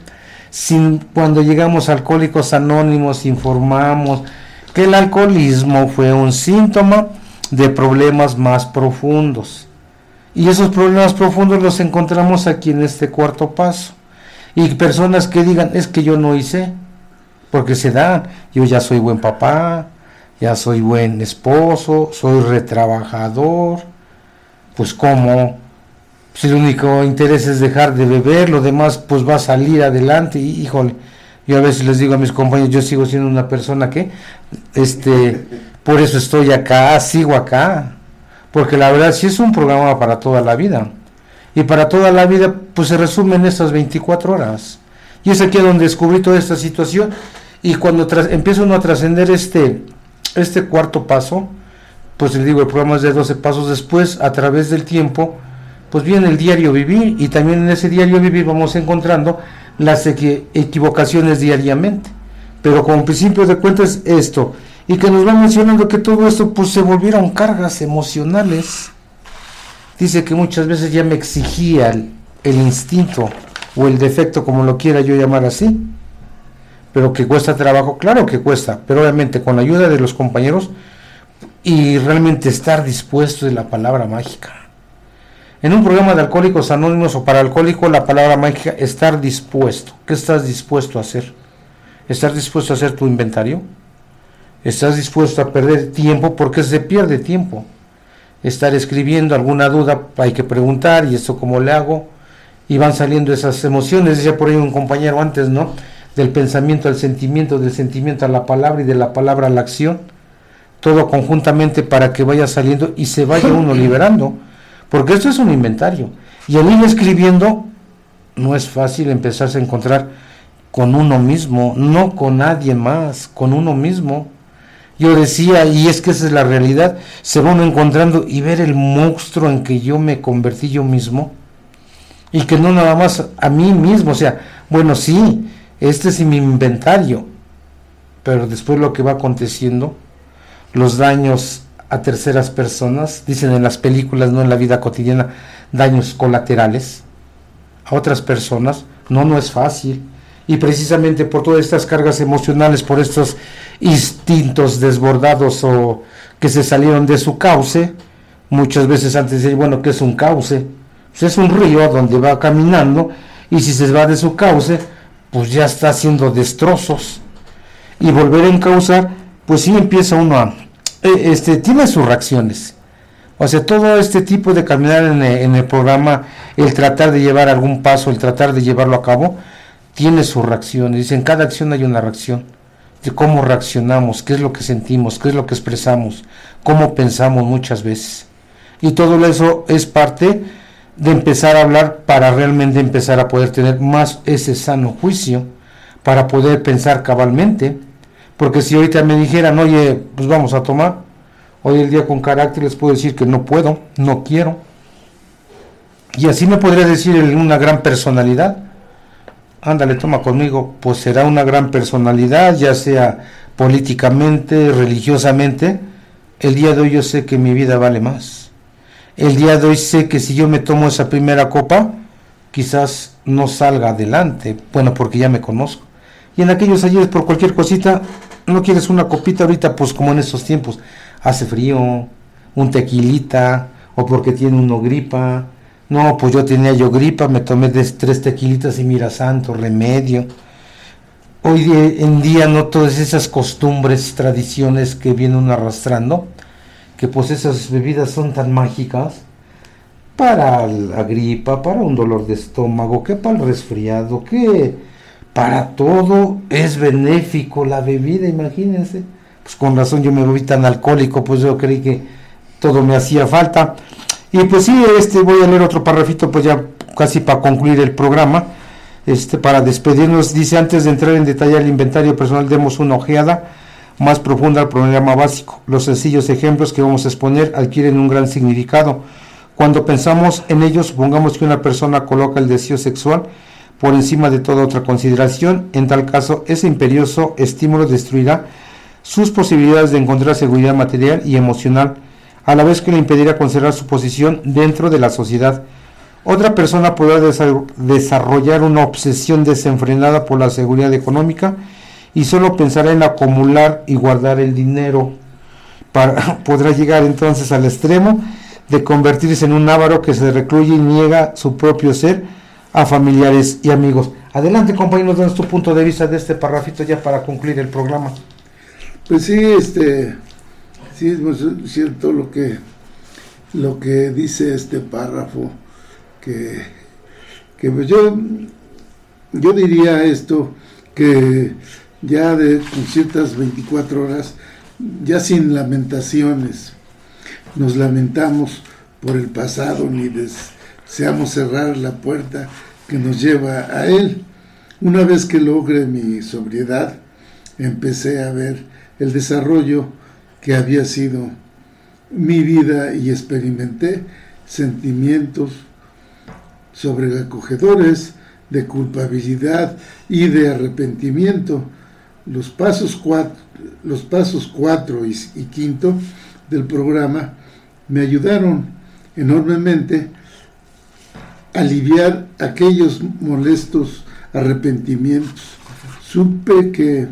sin, cuando llegamos a Alcohólicos Anónimos informamos que el alcoholismo fue un síntoma de problemas más profundos. Y esos problemas profundos los encontramos aquí en este cuarto paso. Y personas que digan, es que yo no hice, porque se da, yo ya soy buen papá, ya soy buen esposo, soy retrabajador, pues cómo si el único interés es dejar de beber, lo demás pues va a salir adelante. Y híjole, yo a veces les digo a mis compañeros, yo sigo siendo una persona que, este, por eso estoy acá, sigo acá, porque la verdad sí es un programa para toda la vida, y para toda la vida pues se resume en estas 24 horas, y es aquí donde descubrí toda esta situación, y cuando empiezo uno a trascender este, este cuarto paso, pues les digo, el programa es de 12 pasos después, a través del tiempo, pues viene el diario vivir y también en ese diario vivir vamos encontrando las equivocaciones diariamente. Pero como principio de cuentas esto, y que nos va mencionando que todo esto pues se volvieron cargas emocionales. Dice que muchas veces ya me exigía el, instinto o el defecto, como lo quiera yo llamar así, pero que cuesta trabajo, claro que cuesta, pero obviamente con la ayuda de los compañeros y realmente estar dispuesto de la palabra mágica. En un programa de Alcohólicos Anónimos o para alcohólico, la palabra mágica, estar dispuesto. ¿Qué estás dispuesto a hacer? ¿Estás dispuesto a hacer tu inventario? ¿Estás dispuesto a perder tiempo? Porque se pierde tiempo. Estar escribiendo alguna duda, hay que preguntar, ¿y esto cómo le hago? Y van saliendo esas emociones, decía por ahí un compañero antes, ¿no? Del pensamiento al sentimiento, del sentimiento a la palabra y de la palabra a la acción. Todo conjuntamente para que vaya saliendo y se vaya uno liberando porque esto es un inventario. Y al ir escribiendo, no es fácil empezarse a encontrar con uno mismo, no con nadie más, con uno mismo. Yo decía, y es que esa es la realidad, se va uno encontrando y ver el monstruo en que yo me convertí yo mismo, y que no nada más a mí mismo, o sea, bueno, sí, este es mi inventario, pero después lo que va aconteciendo, los daños a terceras personas, dicen en las películas, no en la vida cotidiana, daños colaterales a otras personas, no, no es fácil. Y precisamente por todas estas cargas emocionales, por estos instintos desbordados o que se salieron de su cauce, muchas veces antes de decir, bueno, ¿qué es un cauce? Pues es un río donde va caminando y si se va de su cauce, pues ya está haciendo destrozos. Y volver a encauzar, pues sí empieza uno a... Eh, este, tiene sus reacciones. O sea, todo este tipo de caminar en el, en el, programa, el tratar de llevar algún paso, el tratar de llevarlo a cabo, tiene sus reacciones. En cada acción hay una reacción. De cómo reaccionamos, qué es lo que sentimos, qué es lo que expresamos, cómo pensamos muchas veces. Y todo eso es parte de empezar a hablar para realmente empezar a poder tener más ese sano juicio, para poder pensar cabalmente. Porque si ahorita me dijeran, oye, pues vamos a tomar, hoy el día con carácter les puedo decir que no puedo, no quiero. Y así me podría decir una gran personalidad. Ándale, toma conmigo, pues será una gran personalidad, ya sea políticamente, religiosamente. El día de hoy yo sé que mi vida vale más el día de hoy sé que si yo me tomo esa primera copa, quizás no salga adelante, bueno, porque ya me conozco. Y en aquellos ayeres, por cualquier cosita, no quieres una copita ahorita, pues como en esos tiempos, hace frío, un tequilita, o porque tiene uno gripa. No, pues yo tenía yo gripa, me tomé tres tequilitas y mira santo, remedio. Hoy en día no todas esas costumbres, tradiciones que viene uno arrastrando, que pues esas bebidas son tan mágicas para la gripa, para un dolor de estómago, que para el resfriado, que para todo es benéfico la bebida, imagínense. Pues con razón yo me volví tan alcohólico, pues yo creí que todo me hacía falta. Y pues sí, este voy a leer otro parrafito, pues ya casi para concluir el programa. Este, para despedirnos, dice antes de entrar en detalle el inventario personal, demos una ojeada más profunda al programa básico. Los sencillos ejemplos que vamos a exponer adquieren un gran significado. Cuando pensamos en ellos, supongamos que una persona coloca el deseo sexual por encima de toda otra consideración, en tal caso ese imperioso estímulo destruirá sus posibilidades de encontrar seguridad material y emocional, a la vez que le impedirá conservar su posición dentro de la sociedad. Otra persona podrá desarrollar una obsesión desenfrenada por la seguridad económica y solo pensará en acumular y guardar el dinero. Para, podrá llegar entonces al extremo de convertirse en un avaro que se recluye y niega su propio ser a familiares y amigos. Adelante, compañeros, danos tu punto de vista de este parrafito ya para concluir el programa. Pues sí, este, sí es cierto lo que, lo que dice este párrafo, que, que pues yo, yo diría esto, que ya de con ciertas 24 horas, ya sin lamentaciones. Nos lamentamos por el pasado ni deseamos cerrar la puerta que nos lleva a él. Una vez que logre mi sobriedad, empecé a ver el desarrollo que había sido mi vida y experimenté sentimientos sobreacogedores de culpabilidad y de arrepentimiento los pasos cuatro, los pasos cuatro y, y quinto del programa me ayudaron enormemente a aliviar aquellos molestos arrepentimientos. Supe que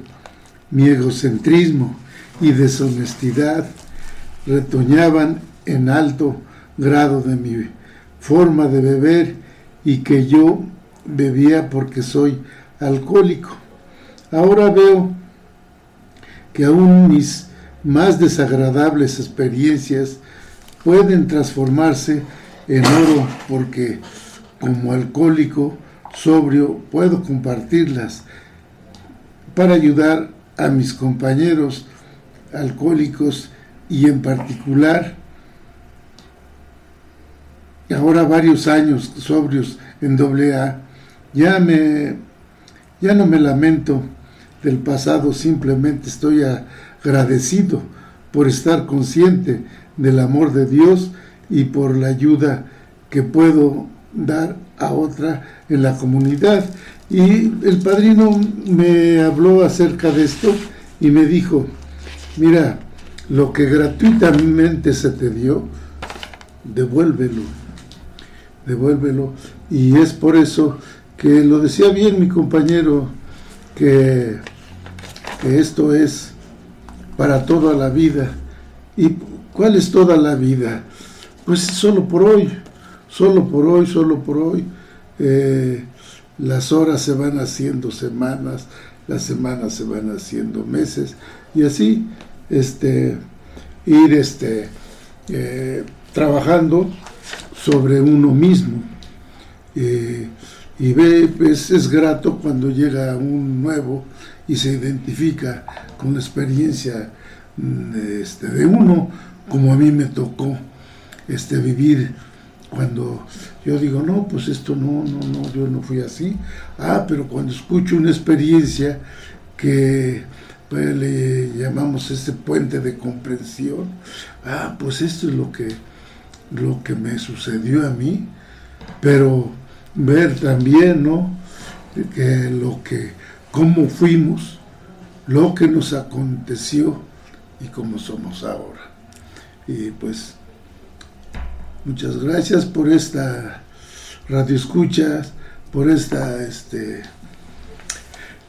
mi egocentrismo y deshonestidad retoñaban en alto grado de mi forma de beber y que yo bebía porque soy alcohólico. Ahora veo que aún mis más desagradables experiencias pueden transformarse en oro porque como alcohólico sobrio puedo compartirlas para ayudar a mis compañeros alcohólicos y en particular ahora varios años sobrios en AA ya me ya no me lamento del pasado, simplemente estoy agradecido por estar consciente del amor de Dios y por la ayuda que puedo dar a otra en la comunidad. Y el padrino me habló acerca de esto y me dijo, mira, lo que gratuitamente se te dio, devuélvelo, devuélvelo. Y es por eso que lo decía bien mi compañero, que, esto es para toda la vida. ¿Y cuál es toda la vida? Pues solo por hoy, solo por hoy, solo por hoy. Eh, las horas se van haciendo semanas, las semanas se van haciendo meses y así este ir este eh, trabajando sobre uno mismo eh, y ve pues es grato cuando llega un nuevo y se identifica con la experiencia mm, este, de uno como a mí me tocó este vivir cuando yo digo, no, pues esto no, no, no, yo no fui así. Ah, pero cuando escucho una experiencia que pues, le llamamos este puente de comprensión, ah, pues esto es lo que, lo que me sucedió a mí, pero ver también, ¿no? Que lo que, cómo fuimos, lo que nos aconteció y cómo somos ahora. Y pues Muchas gracias por esta radio escuchas, por esta, este,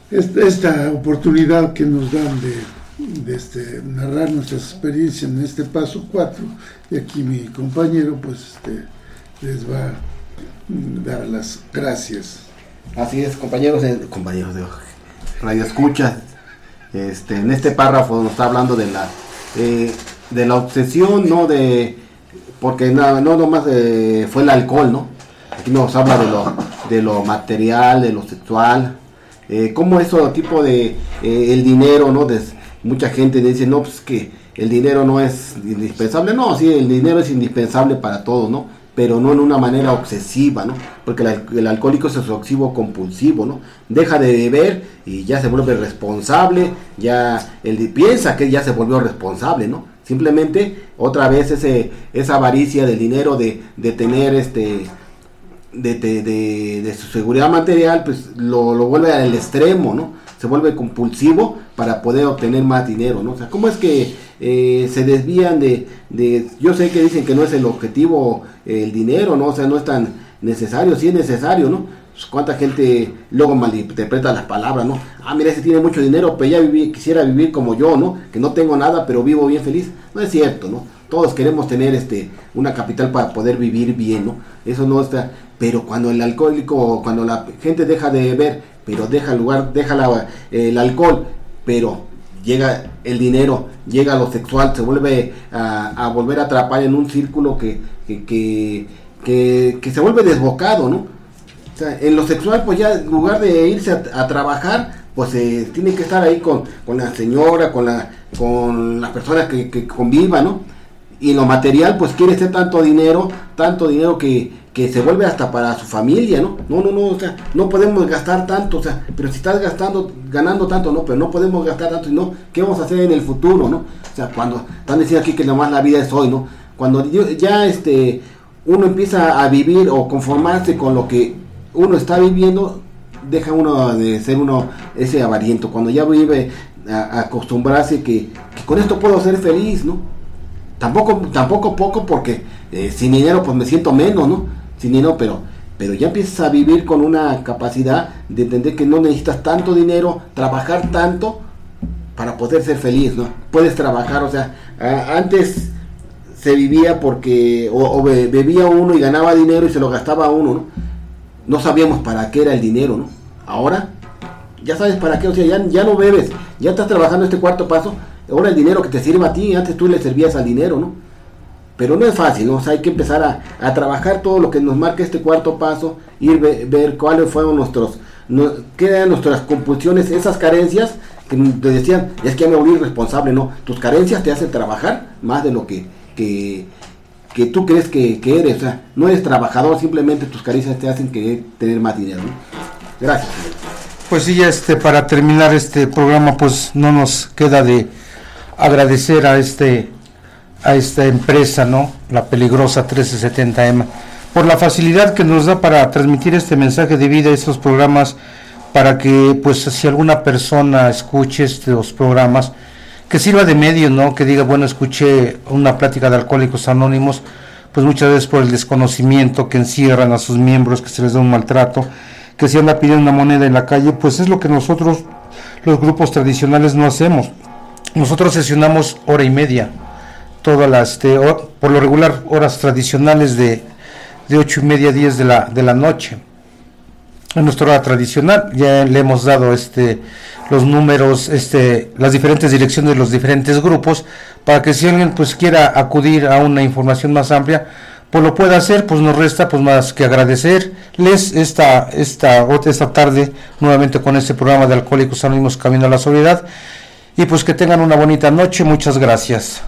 esta, oportunidad que nos dan de, este, narrar nuestras experiencias en este paso 4. Y aquí mi compañero pues este, les va dar las gracias. Así es, compañeros, compañeros de radio escuchas. Este, en este párrafo nos está hablando de la, eh, de la obsesión, no de porque no, no nomás eh, fue el alcohol, ¿no? Aquí nos habla de lo, de lo material, de lo sexual, eh, como eso tipo de eh, el dinero, ¿no? mucha gente dice, no, pues que el dinero no es indispensable, no, sí, el dinero es indispensable para todo, ¿no? Pero no en una manera obsesiva, ¿no? Porque el, alcohólico es obsesivo compulsivo, ¿no? Deja de beber y ya se vuelve responsable, ya él piensa que ya se volvió responsable, ¿no? Simplemente otra vez ese, esa avaricia del dinero de, de tener este de, de, de, su seguridad material, pues lo, lo, vuelve al extremo, ¿no? Se vuelve compulsivo para poder obtener más dinero, ¿no? O sea, ¿cómo es que eh, se desvían de, de, yo sé que dicen que no es el objetivo el dinero, ¿no? O sea, no es tan necesario, sí es necesario, ¿no? Pues, cuánta gente luego malinterpreta las palabras, ¿no? Ah, mira, ese tiene mucho dinero, pero ya quisiera vivir como yo, ¿no? Que no tengo nada, pero vivo bien feliz. No es cierto, ¿no? Todos queremos tener este una capital para poder vivir bien, ¿no? Eso no está. Pero cuando el alcohólico, cuando la gente deja de beber, pero deja el lugar, deja el alcohol, pero llega el dinero, llega lo sexual, se vuelve a, volver a atrapar en un círculo que, que, que, se vuelve desbocado, ¿no? en lo sexual, pues ya en lugar de irse a, trabajar, pues eh, tiene que estar ahí con, la señora, con la, con las personas que, que convivan, ¿no? Y en lo material, pues quiere ser tanto dinero, tanto dinero que, que se vuelve hasta para su familia, ¿no? No, no, no, o sea, no podemos gastar tanto, o sea, pero si estás gastando, ganando tanto, no, pero no podemos gastar tanto, y no, ¿qué vamos a hacer en el futuro, no? O sea, cuando están diciendo aquí que nomás la vida es hoy, ¿no? Cuando ya este uno empieza a vivir o conformarse con lo que uno está viviendo, deja uno de ser uno ese avariento. Cuando ya vive acostumbrarse que, con esto puedo ser feliz, ¿no? Tampoco, tampoco poco porque eh, sin dinero pues me siento menos, ¿no? Sin dinero, pero, pero ya empiezas a vivir con una capacidad de entender que no necesitas tanto dinero, trabajar tanto para poder ser feliz, ¿no? Puedes trabajar, o sea, antes se vivía porque o, bebía uno y ganaba dinero y se lo gastaba uno, ¿no? no sabíamos para qué era el dinero, ¿no? Ahora ya sabes para qué, o sea, ya, ya no bebes, ya estás trabajando este cuarto paso, ahora el dinero que te sirve a ti, antes tú le servías al dinero, ¿no? Pero no es fácil, ¿no? Hay que empezar a, trabajar todo lo que nos marca este cuarto paso, ir ver cuáles fueron nuestros, qué eran nuestras compulsiones, esas carencias que te decían, es que ya me volví responsable, ¿no? Tus carencias te hacen trabajar más de lo que, que que tú crees que, que eres. O sea, no eres trabajador, simplemente tus caricias te hacen querer tener más dinero. ¿no? Gracias. Pues sí, este, para terminar este programa, pues no nos queda de agradecer a este a esta empresa, ¿no? La peligrosa 1370M, por la facilidad que nos da para transmitir este mensaje de vida, estos programas, para que, pues, si alguna persona escuche estos programas, que sirva de medio, ¿no? Que diga, bueno, escuché una plática de alcohólicos anónimos, pues muchas veces por el desconocimiento que encierran a sus miembros, que se les da un maltrato, que si anda pidiendo una moneda en la calle, pues es lo que nosotros, los grupos tradicionales, no hacemos. Nosotros sesionamos hora y media, todas las, este, por lo regular, horas tradicionales de, de 8 y media a 10 de la, de la noche. En nuestra hora tradicional. Ya le hemos dado este los números, este, las diferentes direcciones de los diferentes grupos, para que si alguien pues quiera acudir a una información más amplia, pues lo pueda hacer, pues nos resta pues más que agradecerles esta, esta, esta tarde nuevamente con este programa de Alcohólicos Anónimos Camino a la Soledad. Y pues que tengan una bonita noche, muchas gracias.